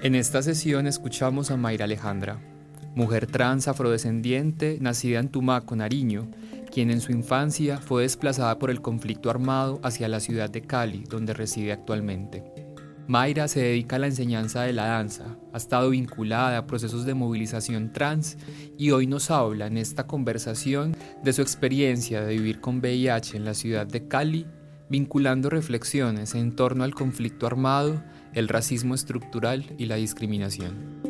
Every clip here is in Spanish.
En esta sesión escuchamos a Mayra Alejandra, mujer trans afrodescendiente nacida en Tumaco, Nariño, quien en su infancia fue desplazada por el conflicto armado hacia la ciudad de Cali, donde reside actualmente. Mayra se dedica a la enseñanza de la danza, ha estado vinculada a procesos de movilización trans y hoy nos habla en esta conversación de su experiencia de vivir con VIH en la ciudad de Cali, vinculando reflexiones en torno al conflicto armado el racismo estructural y la discriminación.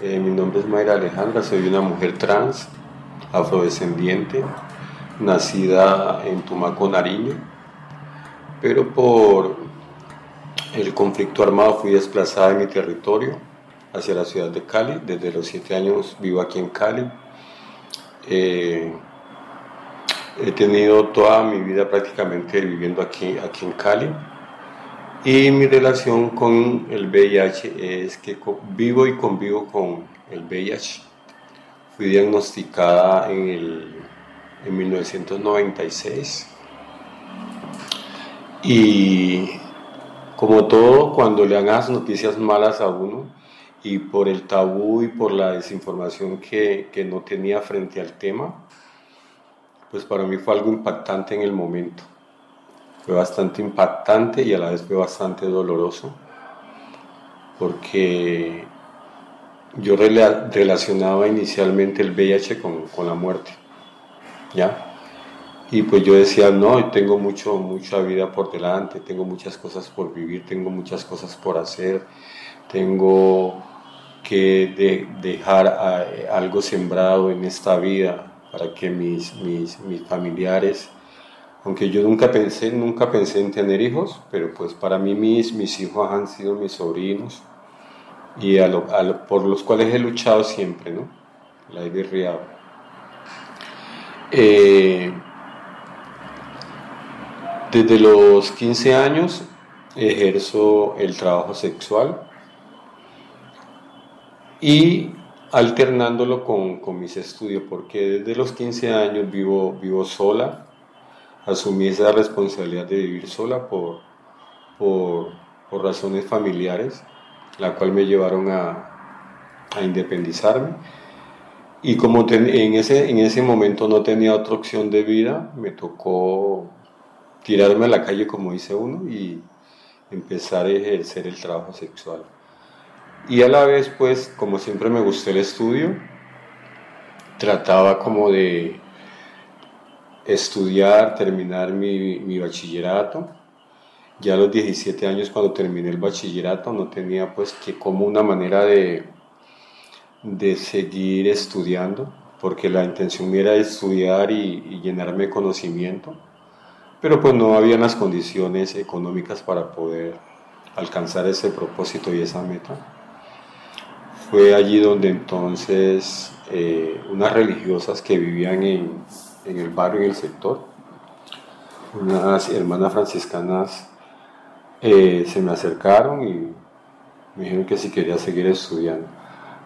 Eh, mi nombre es Mayra Alejandra, soy una mujer trans, afrodescendiente, nacida en Tumaco, Nariño, pero por el conflicto armado fui desplazada en mi territorio hacia la ciudad de Cali. Desde los siete años vivo aquí en Cali. Eh, He tenido toda mi vida prácticamente viviendo aquí, aquí en Cali. Y mi relación con el VIH es que vivo y convivo con el VIH. Fui diagnosticada en, el, en 1996. Y como todo, cuando le hagas noticias malas a uno, y por el tabú y por la desinformación que, que no tenía frente al tema, pues para mí fue algo impactante en el momento. Fue bastante impactante y a la vez fue bastante doloroso, porque yo relacionaba inicialmente el VIH con, con la muerte, ¿ya? Y pues yo decía, no, tengo mucho, mucha vida por delante, tengo muchas cosas por vivir, tengo muchas cosas por hacer, tengo que de, dejar algo sembrado en esta vida, para que mis, mis, mis, familiares, aunque yo nunca pensé, nunca pensé en tener hijos, pero pues para mí mis, mis hijos han sido mis sobrinos y por los cuales he luchado siempre, ¿no? La he guerreado. Eh, desde los 15 años ejerzo el trabajo sexual y alternándolo con, con, mis estudios, porque desde los 15 años vivo, vivo sola, asumí esa responsabilidad de vivir sola por, por, por razones familiares, la cual me llevaron a, a independizarme. Y como en, ese, en ese momento no tenía otra opción de vida, me tocó tirarme a la calle como dice uno y empezar a ejercer el trabajo sexual. Y a la vez, pues, como siempre me gustó el estudio, trataba como de estudiar, terminar mi, mi, bachillerato. Ya a los 17 años cuando terminé el bachillerato no tenía pues que como una manera de, de seguir estudiando, porque la intención era estudiar y, y llenarme de conocimiento, pero pues no había las condiciones económicas para poder alcanzar ese propósito y esa meta. Fue allí donde entonces eh, unas religiosas que vivían en, en, el barrio, en el sector, unas hermanas franciscanas, eh, se me acercaron y me dijeron que si quería seguir estudiando.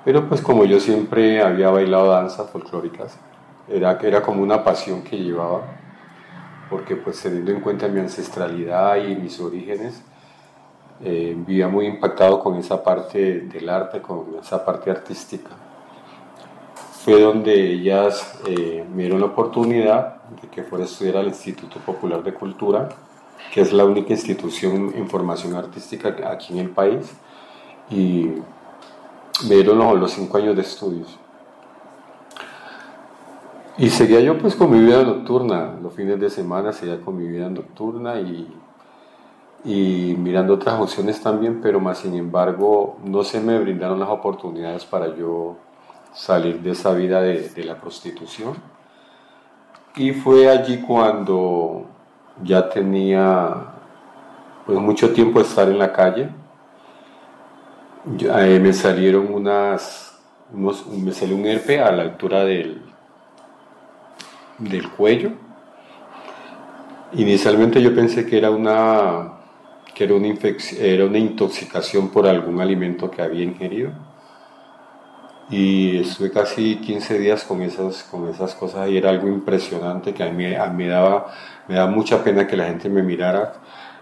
Pero pues como yo siempre había bailado danzas folclóricas, era, era como una pasión que llevaba, porque pues teniendo en cuenta mi ancestralidad y mis orígenes, eh, vivía muy impactado con esa parte del arte, con esa parte artística. Fue donde ellas eh, me dieron la oportunidad de que fuera a estudiar al Instituto Popular de Cultura, que es la única institución en formación artística aquí en el país, y me dieron los, los cinco años de estudios. Y seguía yo pues con mi vida nocturna, los fines de semana seguía con mi vida nocturna y y mirando otras opciones también, pero más sin embargo no se me brindaron las oportunidades para yo salir de esa vida de, de la prostitución. Y fue allí cuando ya tenía pues mucho tiempo estar en la calle. Eh, me salieron unas, me salió un herpe a la altura del, del cuello. Inicialmente yo pensé que era una, que era una, era una intoxicación por algún alimento que había ingerido y estuve casi 15 días con esas, con esas cosas y era algo impresionante que a mí, me, daba, me daba mucha pena que la gente me mirara.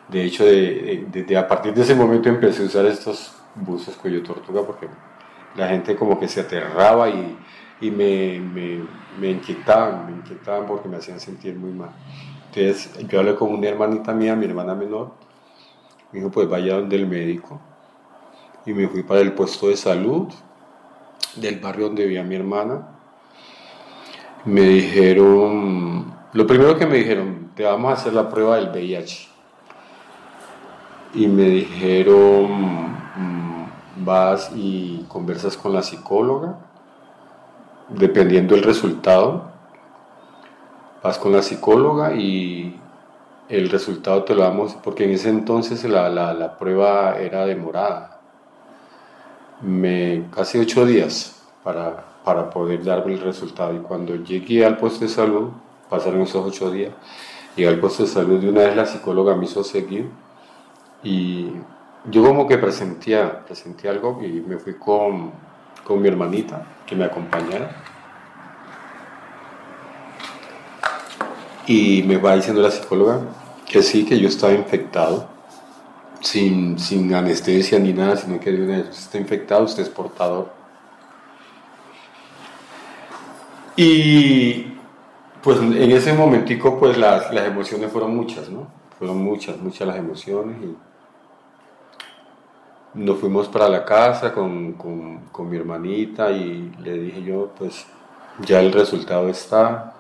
De hecho, de, a partir de ese momento empecé a usar estos buzos cuello tortuga porque la gente como que se aterraba y, y me, me, me, inquietaban, me inquietaban porque me hacían sentir muy mal. Entonces yo hablé con una hermanita mía, mi hermana menor, me dijo pues vaya donde el médico y me fui para el puesto de salud del barrio donde vivía mi hermana, me dijeron, lo primero que me dijeron, te vamos a hacer la prueba del VIH. Y me dijeron, mm, vas y conversas con la psicóloga, dependiendo del resultado, vas con la psicóloga y el resultado te lo damos, porque en ese entonces la, la prueba era demorada me, casi ocho días para, para poder darme el resultado. Y cuando llegué al puesto de salud, pasaron esos ocho días, llegué al puesto de salud y una vez la psicóloga me hizo seguir y yo como que presentía, presentía algo y me fui con, con mi hermanita que me acompañara. Y me va diciendo la psicóloga que sí, que yo estaba infectado sin, sin anestesia ni nada, sino que está infectado, usted es portador. Y pues en ese momentico pues las, las emociones fueron muchas, ¿no? Fueron muchas, muchas las emociones y nos fuimos para la casa con, con, con, mi hermanita y le dije yo, pues ya el resultado está.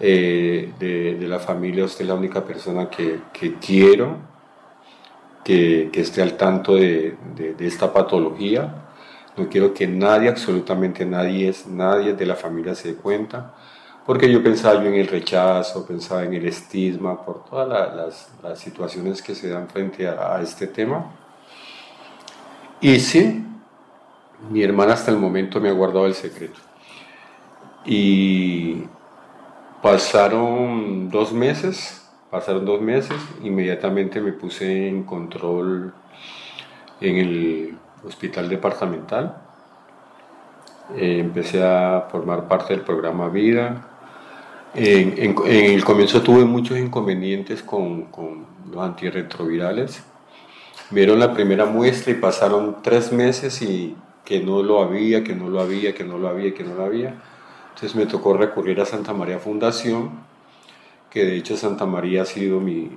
Eh, de, de, la familia, usted es la única persona que, que quiero que, esté al tanto de, esta patología. No quiero que nadie, absolutamente nadie, es, nadie de la familia se dé cuenta, porque yo pensaba yo en el rechazo, pensaba en el estigma, por todas las, situaciones que se dan frente a, a este tema. Y sí, mi hermana hasta el momento me ha guardado el secreto. Y pasaron dos meses Pasaron dos meses, inmediatamente me puse en control en el hospital departamental. Eh, empecé a formar parte del programa Vida. En, el comienzo tuve muchos inconvenientes con, con los antirretrovirales. Vieron la primera muestra y pasaron tres meses y que no lo había, que no lo había, que no lo había, que no lo había. Entonces me tocó recurrir a Santa María Fundación que de hecho Santa María ha sido mi,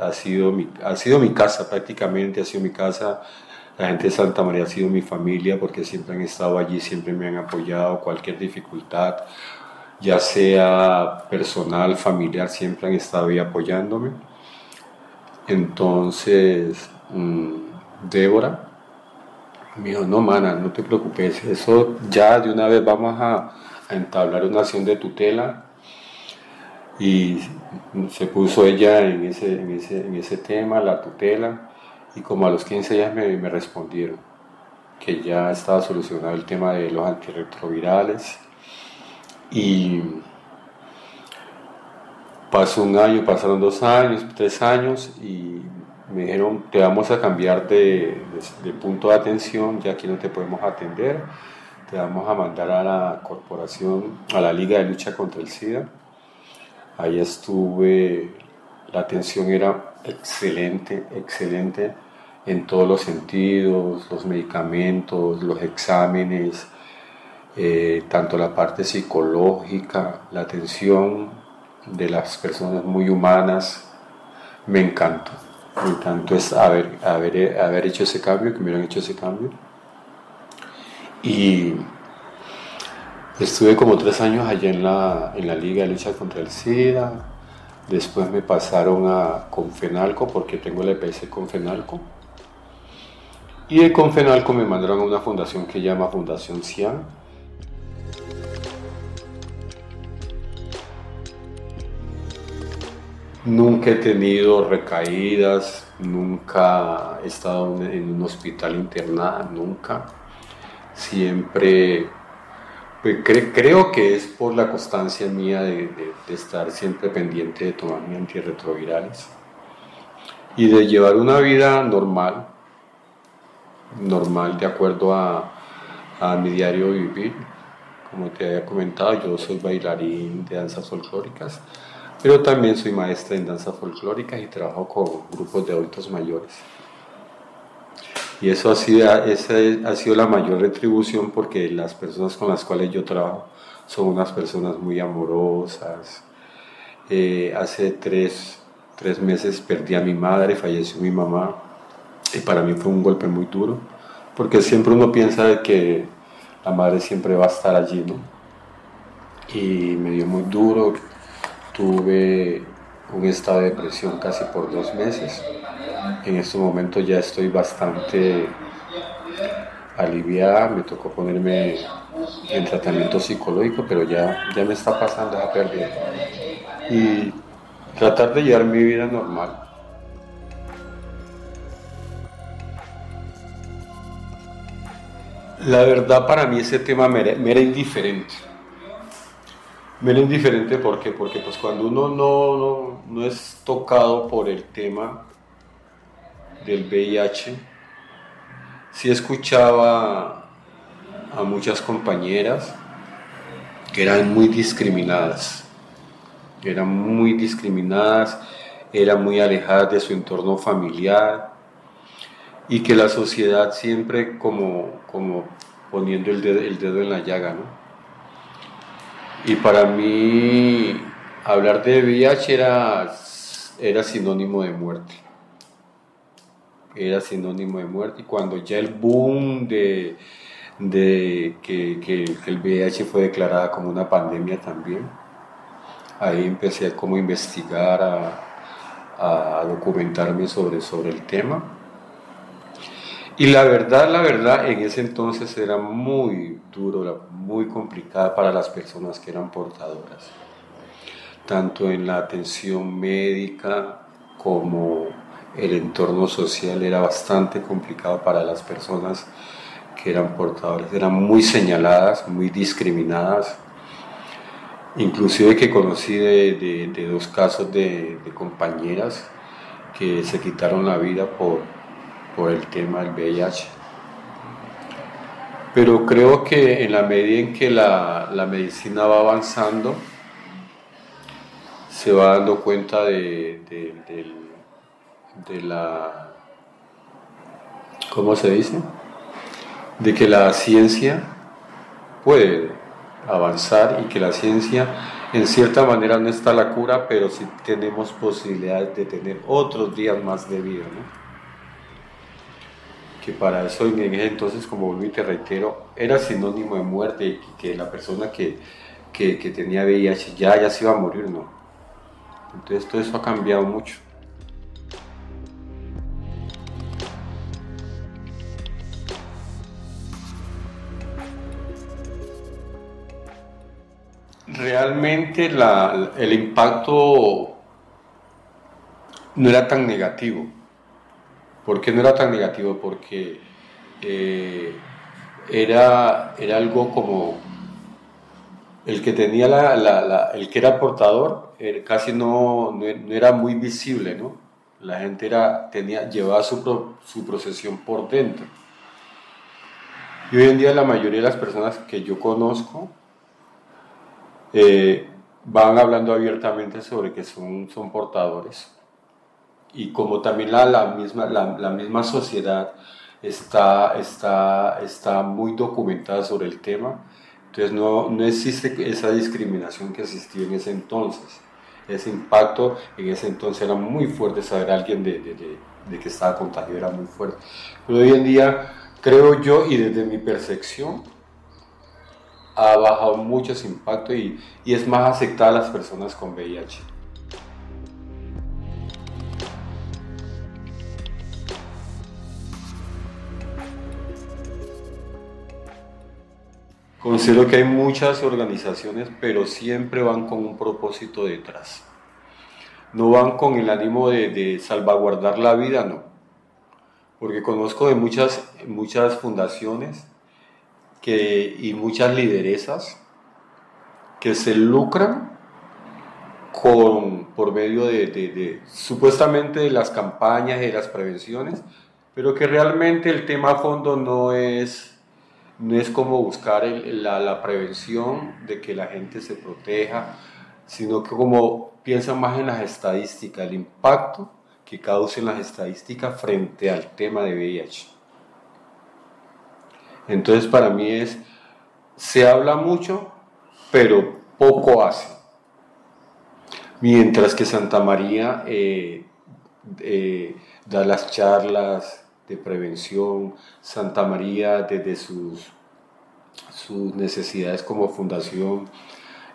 ha, sido mi, ha sido mi casa prácticamente, ha sido mi casa. La gente de Santa María ha sido mi familia porque siempre han estado allí, siempre me han apoyado, cualquier dificultad, ya sea personal, familiar, siempre han estado ahí apoyándome. Entonces, mm, Débora me dijo, no, mana, no te preocupes, eso ya de una vez vamos a, a entablar una acción de tutela y se puso ella en ese, en ese, en ese tema, la tutela, y como a los 15 días me, respondieron que ya estaba solucionado el tema de los antirretrovirales. Y pasó un año, pasaron dos años, tres años, y me dijeron, te vamos a cambiar de, de, punto de atención, ya aquí no te podemos atender, te vamos a mandar a la corporación, a la Liga de Lucha contra el SIDA Ahí estuve, la atención era excelente, excelente en todos los sentidos, los medicamentos, los exámenes, eh, tanto la parte psicológica, la atención de las personas muy humanas, me encantó. Me encantó haber, haber, haber hecho ese cambio, que me hubieran hecho ese cambio. Y Estuve como tres años allá en la, en la Liga de Lucha contra el SIDA. Después me pasaron a Confenalco porque tengo el EPS Confenalco. Y de Confenalco me mandaron a una fundación que llama Fundación CIAN. Nunca he tenido recaídas, nunca he estado en un hospital internada, nunca. Siempre, pues creo que es por la constancia mía de, estar siempre pendiente de tomar mis antirretrovirales y de llevar una vida normal, normal de acuerdo a, a mi diario vivir. Como te había comentado, yo soy bailarín de danzas folclóricas pero también soy maestra en danza folclórica y trabajo con grupos de adultos mayores. Y eso ha sido, ha sido la mayor retribución porque las personas con las cuales yo trabajo son unas personas muy amorosas. Eh, hace tres, tres meses perdí a mi madre, falleció mi mamá y para mí fue un golpe muy duro porque siempre uno piensa de que la madre siempre va a estar allí, ¿no? Y me dio muy duro, tuve un estado de depresión casi por dos meses. En este momento ya estoy bastante aliviada, me tocó ponerme en tratamiento psicológico, pero ya, ya me está pasando esa pérdida. Y tratar de llevar mi vida normal. La verdad para mí ese tema me era indiferente me era indiferente porque, porque pues cuando uno no, no, es tocado por el tema del VIH, sí escuchaba a muchas compañeras que eran muy discriminadas, eran muy discriminadas, eran muy alejadas de su entorno familiar y que la sociedad siempre como, como poniendo el dedo, en la llaga, ¿no? Y para mí hablar de VIH era, era sinónimo de muerte. Era sinónimo de muerte. Y cuando ya el boom de, de que, que, el VIH fue declarada como una pandemia también, ahí empecé como a investigar, a, a documentarme sobre, sobre el tema y la verdad, la verdad, en ese entonces era muy duro, muy complicada para las personas que eran portadoras, tanto en la atención médica como el entorno social era bastante complicado para las personas que eran portadoras, eran muy señaladas, muy discriminadas, inclusive que conocí de, dos casos de compañeras que se quitaron la vida por el tema del VIH. Pero creo que en la medida en que la, medicina va avanzando, se va dando cuenta de, de, la, ¿cómo se dice? De que la ciencia puede avanzar y que la ciencia en cierta manera no está la cura, pero sí tenemos posibilidades de tener otros días más de vida. ¿no? que para eso en ese entonces, como vuelvo y te reitero, era sinónimo de muerte y que la persona que, que, que, tenía VIH ya, ya se iba a morir, ¿no? Entonces todo eso ha cambiado mucho. Realmente el impacto no era tan negativo ¿Por qué no era tan negativo? Porque eh, era, era algo como el que tenía la, el que era portador casi no, no, era muy visible, ¿no? La gente era, tenía, llevaba su, su procesión por dentro. Y hoy en día la mayoría de las personas que yo conozco eh, van hablando abiertamente sobre que son, son portadores y como también la, la misma, la, la, misma sociedad está, está, está muy documentada sobre el tema, entonces no, no existe esa discriminación que existía en ese entonces. Ese impacto en ese entonces era muy fuerte, saber a alguien de, de, de, que estaba contagiado era muy fuerte. Pero hoy en día, creo yo, y desde mi percepción, ha bajado mucho ese impacto y, y es más aceptada a las personas con VIH. Considero que hay muchas organizaciones, pero siempre van con un propósito detrás. no van con el ánimo de, salvaguardar la vida, no. Porque conozco de muchas, muchas fundaciones que, y muchas lideresas que se lucran con, por medio de, supuestamente de las campañas y de las prevenciones, pero que realmente el tema a fondo no es, no es como buscar la, la, prevención de que la gente se proteja, sino que como piensan más en las estadísticas, el impacto que causen las estadísticas frente al tema de VIH. Entonces para mí es, se habla mucho, pero poco hace. Mientras que Santa María eh, eh, da las charlas de prevención, Santa María desde sus, sus necesidades como fundación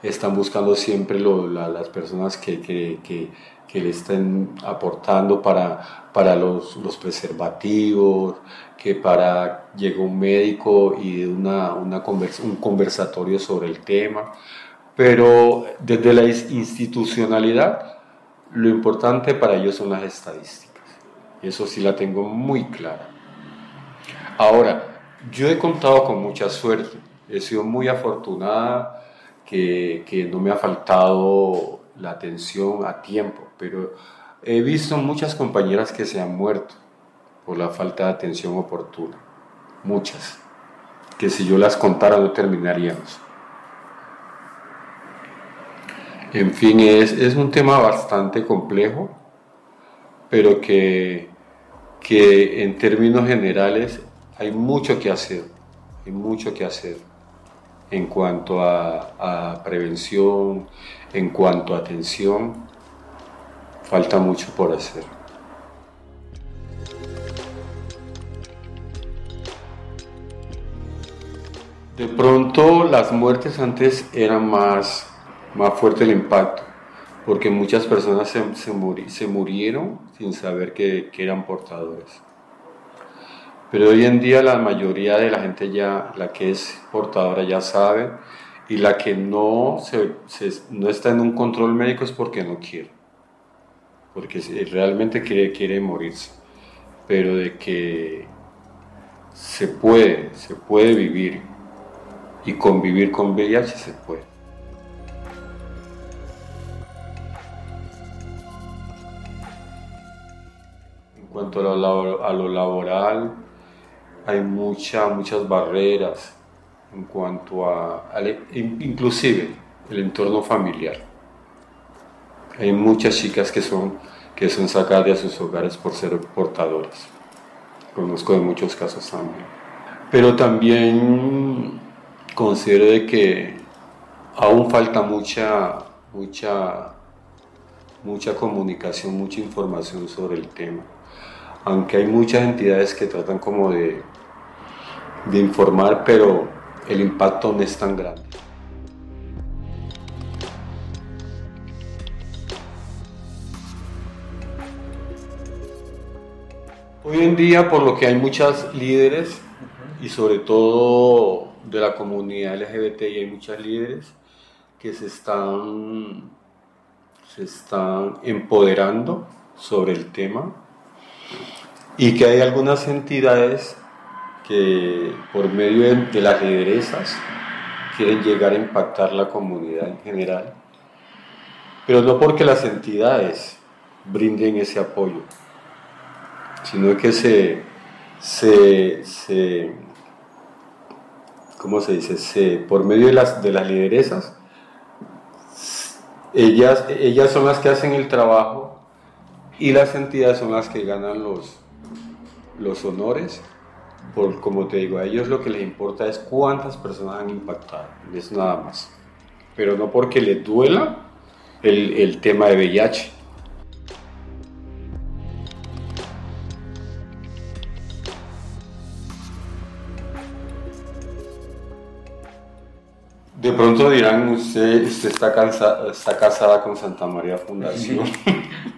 están buscando siempre las personas que, que, le estén aportando para, para los, los, preservativos, que para llegó un médico y una, una un conversatorio sobre el tema. Pero desde la institucionalidad, lo importante para ellos son las estadísticas. Eso sí la tengo muy clara. Ahora, yo he contado con mucha suerte. He sido muy afortunada que, que no me ha faltado la atención a tiempo, pero he visto muchas compañeras que se han muerto por la falta de atención oportuna. Muchas. Que si yo las contara no terminaríamos. En fin, es, es un tema bastante complejo, pero que, que en términos generales hay mucho que hacer, hay mucho que hacer en cuanto a, a prevención, en cuanto a atención, falta mucho por hacer. De pronto las muertes antes eran más más fuerte el impacto, porque muchas personas se, se, murieron sin saber que, eran portadores. Pero hoy en día la mayoría de la gente ya, la que es portadora ya sabe, y la que no, se, no está en un control médico es porque no quiere, porque realmente quiere, quiere morirse, pero de que se puede, se puede vivir y convivir con VIH se puede. cuanto a lo, a lo laboral, hay mucha, muchas barreras en cuanto a, inclusive el entorno familiar. Hay muchas chicas que son, que son sacadas de sus hogares por ser portadoras. Conozco de muchos casos también. Pero también considero de que aún falta mucha, mucha, mucha comunicación, mucha información sobre el tema aunque hay muchas entidades que tratan como de, de informar, pero el impacto no es tan grande. Hoy en día, por lo que hay muchas líderes, y sobre todo de la comunidad LGBT, y hay muchas líderes que se están, se están empoderando sobre el tema y que hay algunas entidades que por medio de, las lideresas quieren llegar a impactar la comunidad en general, pero no porque las entidades brinden ese apoyo, sino que se, se, se ¿cómo se dice? Se, por medio de las, de las lideresas, ellas, ellas son las que hacen el trabajo y las entidades son las que ganan los, los honores, por, como te digo, a ellos lo que les importa es cuántas personas han impactado, es nada más. Pero no porque les duela el, el tema de VIH. Dirán, usted, usted está casada con Santa María Fundación,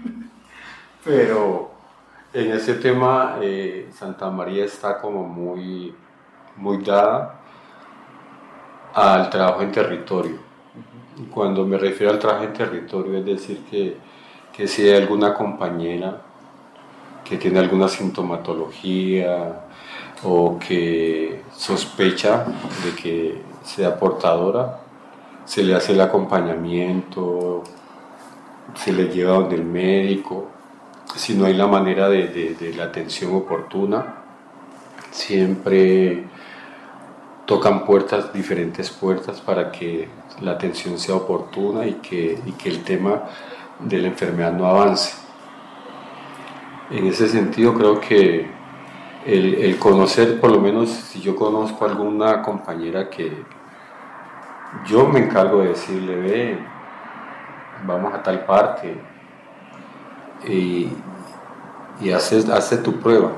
pero en ese tema, eh, Santa María está como muy, muy dada al trabajo en territorio. Cuando me refiero al trabajo en territorio, es decir, que, que si hay alguna compañera que tiene alguna sintomatología o que sospecha de que sea portadora, se le hace el acompañamiento, se le lleva donde el médico, si no hay la manera de, la atención oportuna, siempre tocan puertas, diferentes puertas para que la atención sea oportuna y que, y que el tema de la enfermedad no avance. En ese sentido creo que el, conocer, por lo menos si yo conozco a alguna compañera que yo me encargo de decirle, ve, vamos a tal parte y, y hace, tu prueba.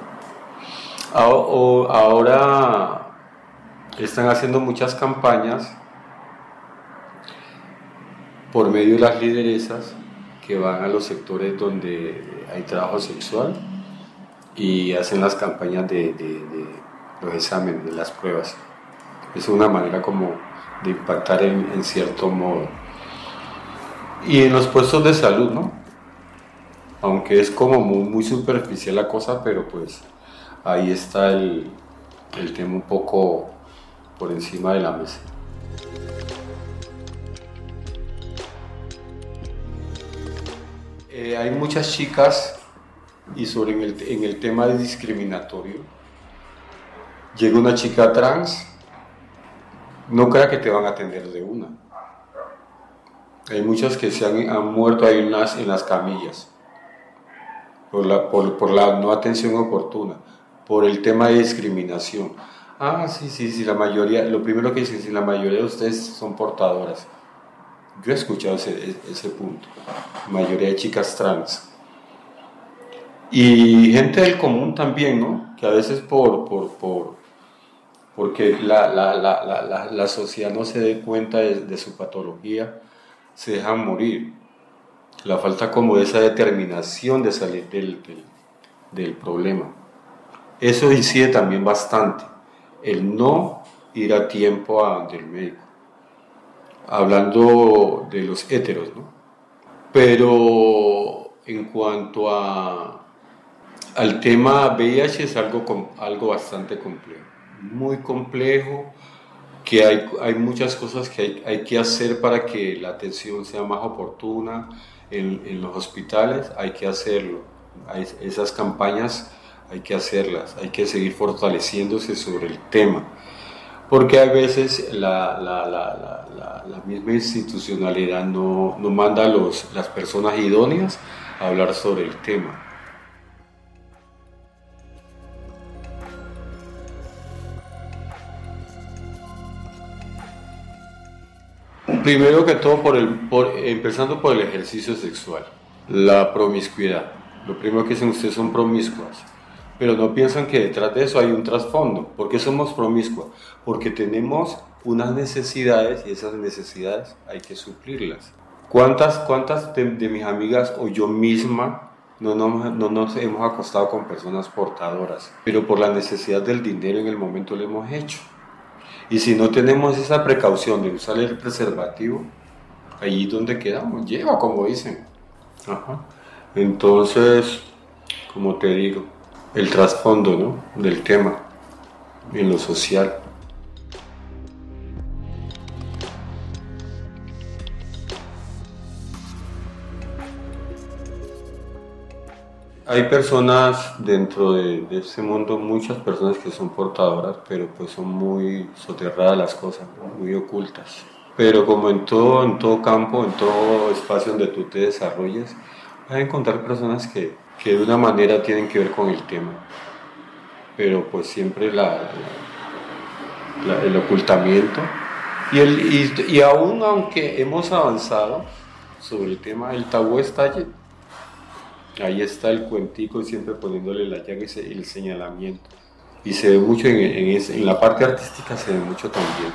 Ahora están haciendo muchas campañas por medio de las lideresas que van a los sectores donde hay trabajo sexual y hacen las campañas de, los exámenes, de las pruebas. Es una manera como de impactar en, cierto modo. Y en los puestos de salud, ¿no? Aunque es como muy, superficial la cosa, pero pues ahí está el, el tema un poco por encima de la mesa. Eh, hay muchas chicas, y sobre en el, en el tema discriminatorio, llega una chica trans, no crea que te van a atender de una. Hay muchas que se han, muerto ahí en las, en las camillas por la, por, por la no atención oportuna, por el tema de discriminación. Ah, sí, sí, sí, la mayoría, lo primero que dicen, si la mayoría de ustedes son portadoras. Yo he escuchado ese, ese punto. Mayoría de chicas trans. Y gente del común también, ¿no? Que a veces por, por, por porque la, la, la, la, sociedad no se dé cuenta de, su patología, se dejan morir. La falta como esa determinación de salir del, del, del problema. Eso incide también bastante. El no ir a tiempo a donde el médico hablando de los héteros, ¿no? Pero en cuanto a, al tema VIH es algo, algo bastante complejo, muy complejo, que hay, hay muchas cosas que hay, hay, que hacer para que la atención sea más oportuna en, en los hospitales, hay que hacerlo, esas campañas hay que hacerlas, hay que seguir fortaleciéndose sobre el tema porque a veces la, la, la, la misma institucionalidad no, no manda a los, las personas idóneas a hablar sobre el tema. Primero que todo, por el, por, empezando por el ejercicio sexual, la promiscuidad. Lo primero que dicen ustedes son promiscuas pero no piensan que detrás de eso hay un trasfondo. ¿Por qué somos promiscuos? Porque tenemos unas necesidades y esas necesidades hay que suplirlas. ¿Cuántas, cuántas de, mis amigas o yo misma no, no, no, nos hemos acostado con personas portadoras? Pero por la necesidad del dinero en el momento lo hemos hecho. Y si no tenemos esa precaución de usar el preservativo, allí donde quedamos, lleva como dicen. Entonces, como te digo, el trasfondo ¿no? del tema en lo social. Hay personas dentro de, de, este mundo, muchas personas que son portadoras, pero pues son muy soterradas las cosas, muy ocultas. Pero como en todo, en todo campo, en todo espacio donde tú te desarrolles, vas a encontrar personas que que de una manera tienen que ver con el tema, pero pues siempre la, el ocultamiento y, el, y, aún aunque hemos avanzado sobre el tema, el tabú está allí. Ahí está el cuentico siempre poniéndole la llaga y el señalamiento. Y se ve mucho en, en la parte artística, se ve mucho también.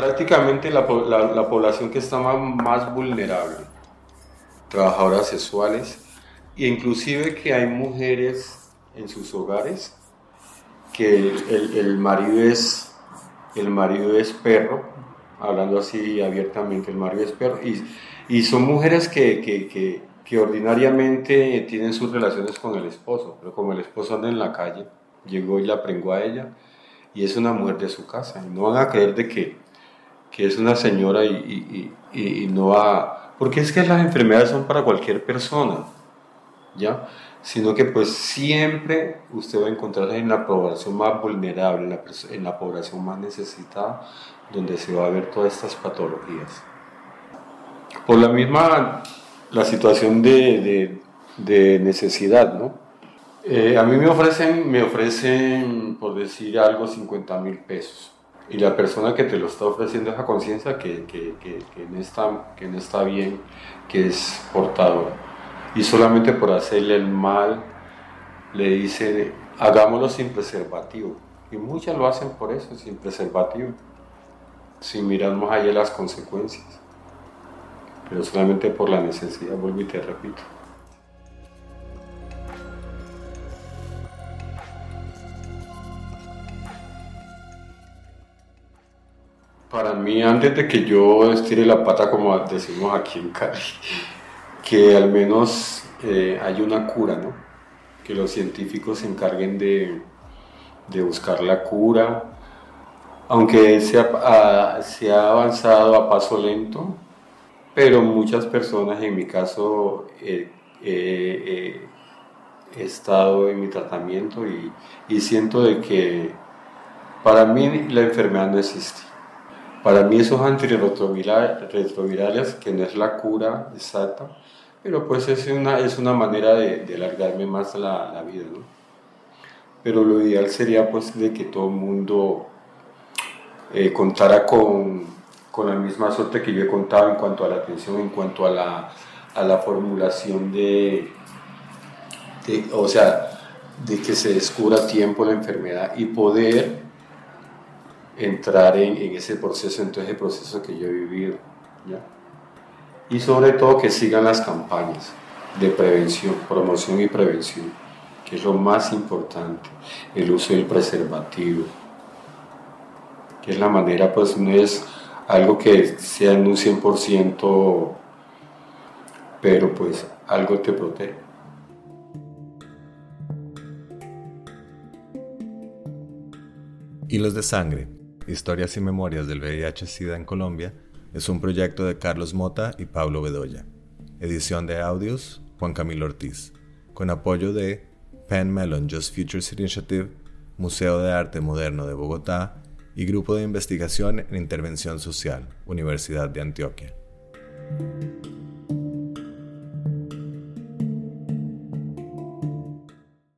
prácticamente la, población que está más, vulnerable, trabajadoras sexuales, e inclusive que hay mujeres en sus hogares que el, marido es el marido es perro, hablando así abiertamente, el marido es perro, y, y son mujeres que, que, que, que, ordinariamente tienen sus relaciones con el esposo, pero como el esposo anda en la calle, llegó y la prengó a ella, y es una mujer de su casa, y no van a creer de que, que es una señora y, y, y, no va... Porque es que las enfermedades son para cualquier persona, ¿ya? Sino que pues siempre usted va a encontrar en la población más vulnerable, en la, en la población más necesitada, donde se va a ver todas estas patologías. Por la misma, la situación de, de, necesidad, ¿no? Eh, a mí me ofrecen, me ofrecen, por decir algo, 50 mil pesos. Y la persona que te lo está ofreciendo esa conciencia que, que, que, que, no que no está bien, que es portador. Y solamente por hacerle el mal, le dice, hagámoslo sin preservativo. Y muchas lo hacen por eso, sin preservativo sin mirar más allá las consecuencias, pero solamente por la necesidad, vuelvo y te repito. Para mí, antes de que yo estire la pata, como decimos aquí en Cali, que al menos eh, hay una cura, ¿no? Que los científicos se encarguen de, de buscar la cura, aunque se ha, se ha avanzado a paso lento, pero muchas personas, en mi caso, he estado en mi tratamiento y, y, siento de que para mí la enfermedad no existe. Para mí esos antirretrovirales, que no es la cura exacta, pero pues es una, es una manera de, de alargarme más la, la vida, ¿no? Pero lo ideal sería pues de que todo el mundo eh, contara con, con, la misma suerte que yo he contado en cuanto a la atención, en cuanto a la, a la formulación de, de, o sea, de que se descubra a tiempo la enfermedad y poder entrar en, en ese proceso, en todo ese proceso que yo he vivido. ¿ya? Y sobre todo que sigan las campañas de prevención, promoción y prevención, que es lo más importante, el uso del preservativo, que es la manera, pues no es algo que sea en un 100%, pero pues algo te protege. Hilos de Sangre, Historias y Memorias del VIH-Sida en Colombia, es un proyecto de Carlos Mota y Pablo Bedoya. Edición de audios, Juan Camilo Ortiz. Con apoyo de Penn Mellon Just Futures Initiative, Museo de Arte Moderno de Bogotá y Grupo de Investigación en Intervención Social, Universidad de Antioquia.